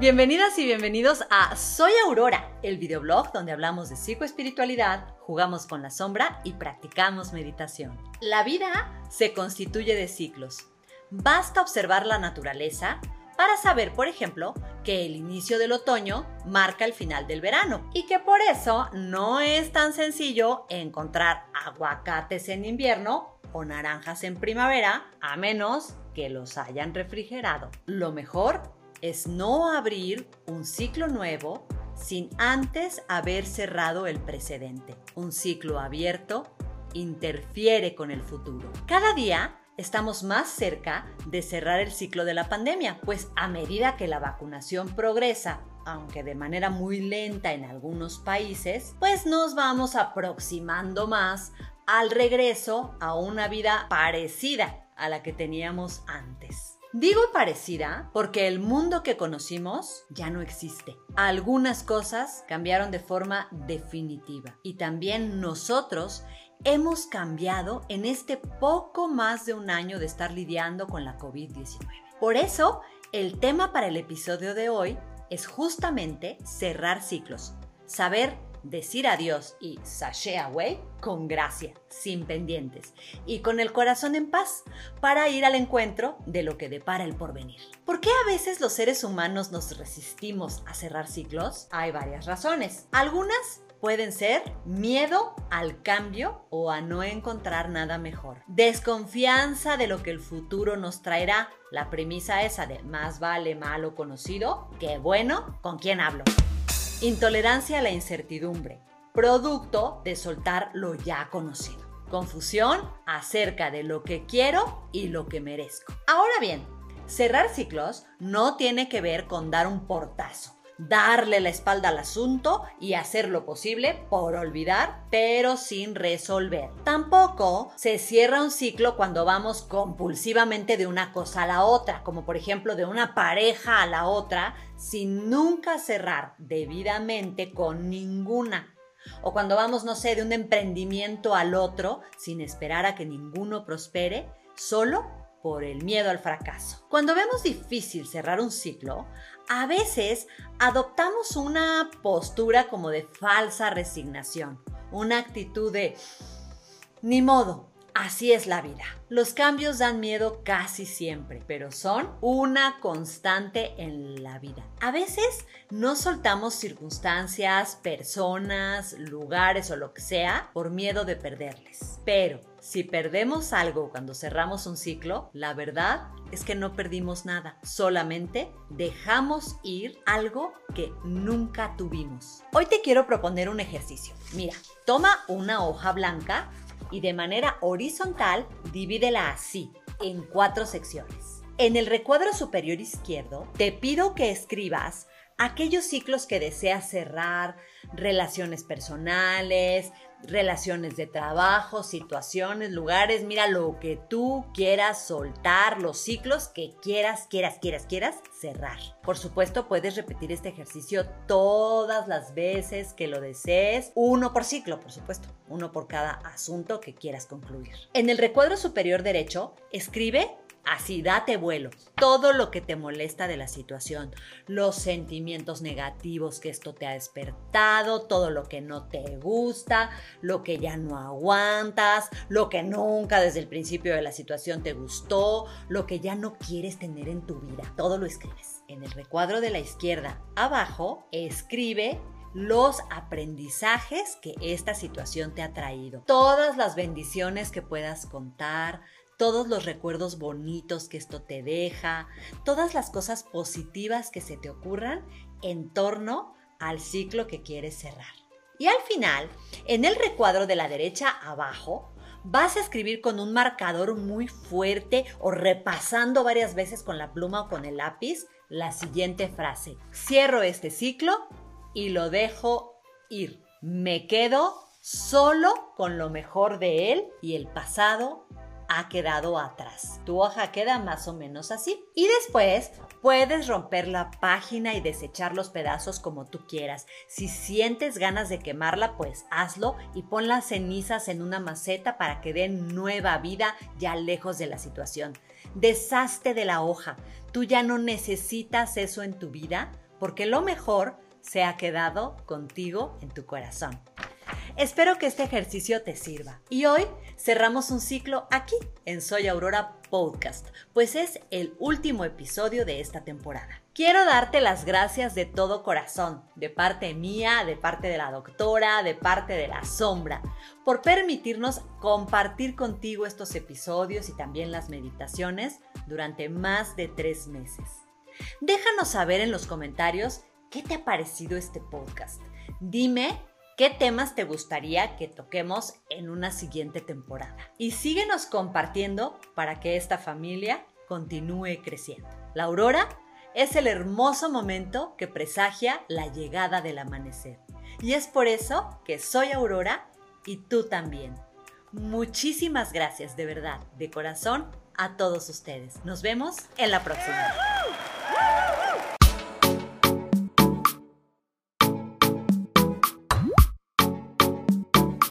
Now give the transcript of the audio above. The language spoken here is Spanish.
Bienvenidas y bienvenidos a Soy Aurora, el videoblog donde hablamos de psicoespiritualidad, jugamos con la sombra y practicamos meditación. La vida se constituye de ciclos. Basta observar la naturaleza para saber, por ejemplo, que el inicio del otoño marca el final del verano y que por eso no es tan sencillo encontrar aguacates en invierno o naranjas en primavera a menos que los hayan refrigerado. Lo mejor es no abrir un ciclo nuevo sin antes haber cerrado el precedente. Un ciclo abierto interfiere con el futuro. Cada día estamos más cerca de cerrar el ciclo de la pandemia, pues a medida que la vacunación progresa, aunque de manera muy lenta en algunos países, pues nos vamos aproximando más al regreso a una vida parecida a la que teníamos antes. Digo parecida porque el mundo que conocimos ya no existe. Algunas cosas cambiaron de forma definitiva y también nosotros hemos cambiado en este poco más de un año de estar lidiando con la COVID-19. Por eso, el tema para el episodio de hoy es justamente cerrar ciclos, saber decir adiós y sashay away con gracia, sin pendientes y con el corazón en paz para ir al encuentro de lo que depara el porvenir. ¿Por qué a veces los seres humanos nos resistimos a cerrar ciclos? Hay varias razones. Algunas pueden ser miedo al cambio o a no encontrar nada mejor. Desconfianza de lo que el futuro nos traerá. La premisa esa de más vale malo conocido que bueno con quién hablo. Intolerancia a la incertidumbre, producto de soltar lo ya conocido. Confusión acerca de lo que quiero y lo que merezco. Ahora bien, cerrar ciclos no tiene que ver con dar un portazo darle la espalda al asunto y hacer lo posible por olvidar, pero sin resolver. Tampoco se cierra un ciclo cuando vamos compulsivamente de una cosa a la otra, como por ejemplo de una pareja a la otra, sin nunca cerrar debidamente con ninguna. O cuando vamos, no sé, de un emprendimiento al otro, sin esperar a que ninguno prospere, solo por el miedo al fracaso. Cuando vemos difícil cerrar un ciclo, a veces adoptamos una postura como de falsa resignación, una actitud de ni modo, Así es la vida. Los cambios dan miedo casi siempre, pero son una constante en la vida. A veces no soltamos circunstancias, personas, lugares o lo que sea por miedo de perderles. Pero si perdemos algo cuando cerramos un ciclo, la verdad es que no perdimos nada, solamente dejamos ir algo que nunca tuvimos. Hoy te quiero proponer un ejercicio. Mira, toma una hoja blanca y de manera horizontal divídela así, en cuatro secciones. En el recuadro superior izquierdo te pido que escribas aquellos ciclos que deseas cerrar, relaciones personales, relaciones de trabajo, situaciones, lugares, mira lo que tú quieras soltar, los ciclos que quieras, quieras, quieras, quieras cerrar. Por supuesto, puedes repetir este ejercicio todas las veces que lo desees, uno por ciclo, por supuesto, uno por cada asunto que quieras concluir. En el recuadro superior derecho, escribe Así date vuelo. Todo lo que te molesta de la situación, los sentimientos negativos que esto te ha despertado, todo lo que no te gusta, lo que ya no aguantas, lo que nunca desde el principio de la situación te gustó, lo que ya no quieres tener en tu vida. Todo lo escribes. En el recuadro de la izquierda abajo, escribe los aprendizajes que esta situación te ha traído, todas las bendiciones que puedas contar, todos los recuerdos bonitos que esto te deja, todas las cosas positivas que se te ocurran en torno al ciclo que quieres cerrar. Y al final, en el recuadro de la derecha abajo, vas a escribir con un marcador muy fuerte o repasando varias veces con la pluma o con el lápiz la siguiente frase. Cierro este ciclo y lo dejo ir. Me quedo solo con lo mejor de él y el pasado ha quedado atrás. Tu hoja queda más o menos así. Y después puedes romper la página y desechar los pedazos como tú quieras. Si sientes ganas de quemarla, pues hazlo y pon las cenizas en una maceta para que den nueva vida ya lejos de la situación. Deshazte de la hoja. Tú ya no necesitas eso en tu vida porque lo mejor se ha quedado contigo en tu corazón. Espero que este ejercicio te sirva. Y hoy cerramos un ciclo aquí en Soy Aurora Podcast, pues es el último episodio de esta temporada. Quiero darte las gracias de todo corazón, de parte mía, de parte de la doctora, de parte de la sombra, por permitirnos compartir contigo estos episodios y también las meditaciones durante más de tres meses. Déjanos saber en los comentarios qué te ha parecido este podcast. Dime qué temas te gustaría que toquemos en una siguiente temporada. Y síguenos compartiendo para que esta familia continúe creciendo. La aurora es el hermoso momento que presagia la llegada del amanecer. Y es por eso que soy Aurora y tú también. Muchísimas gracias de verdad, de corazón, a todos ustedes. Nos vemos en la próxima.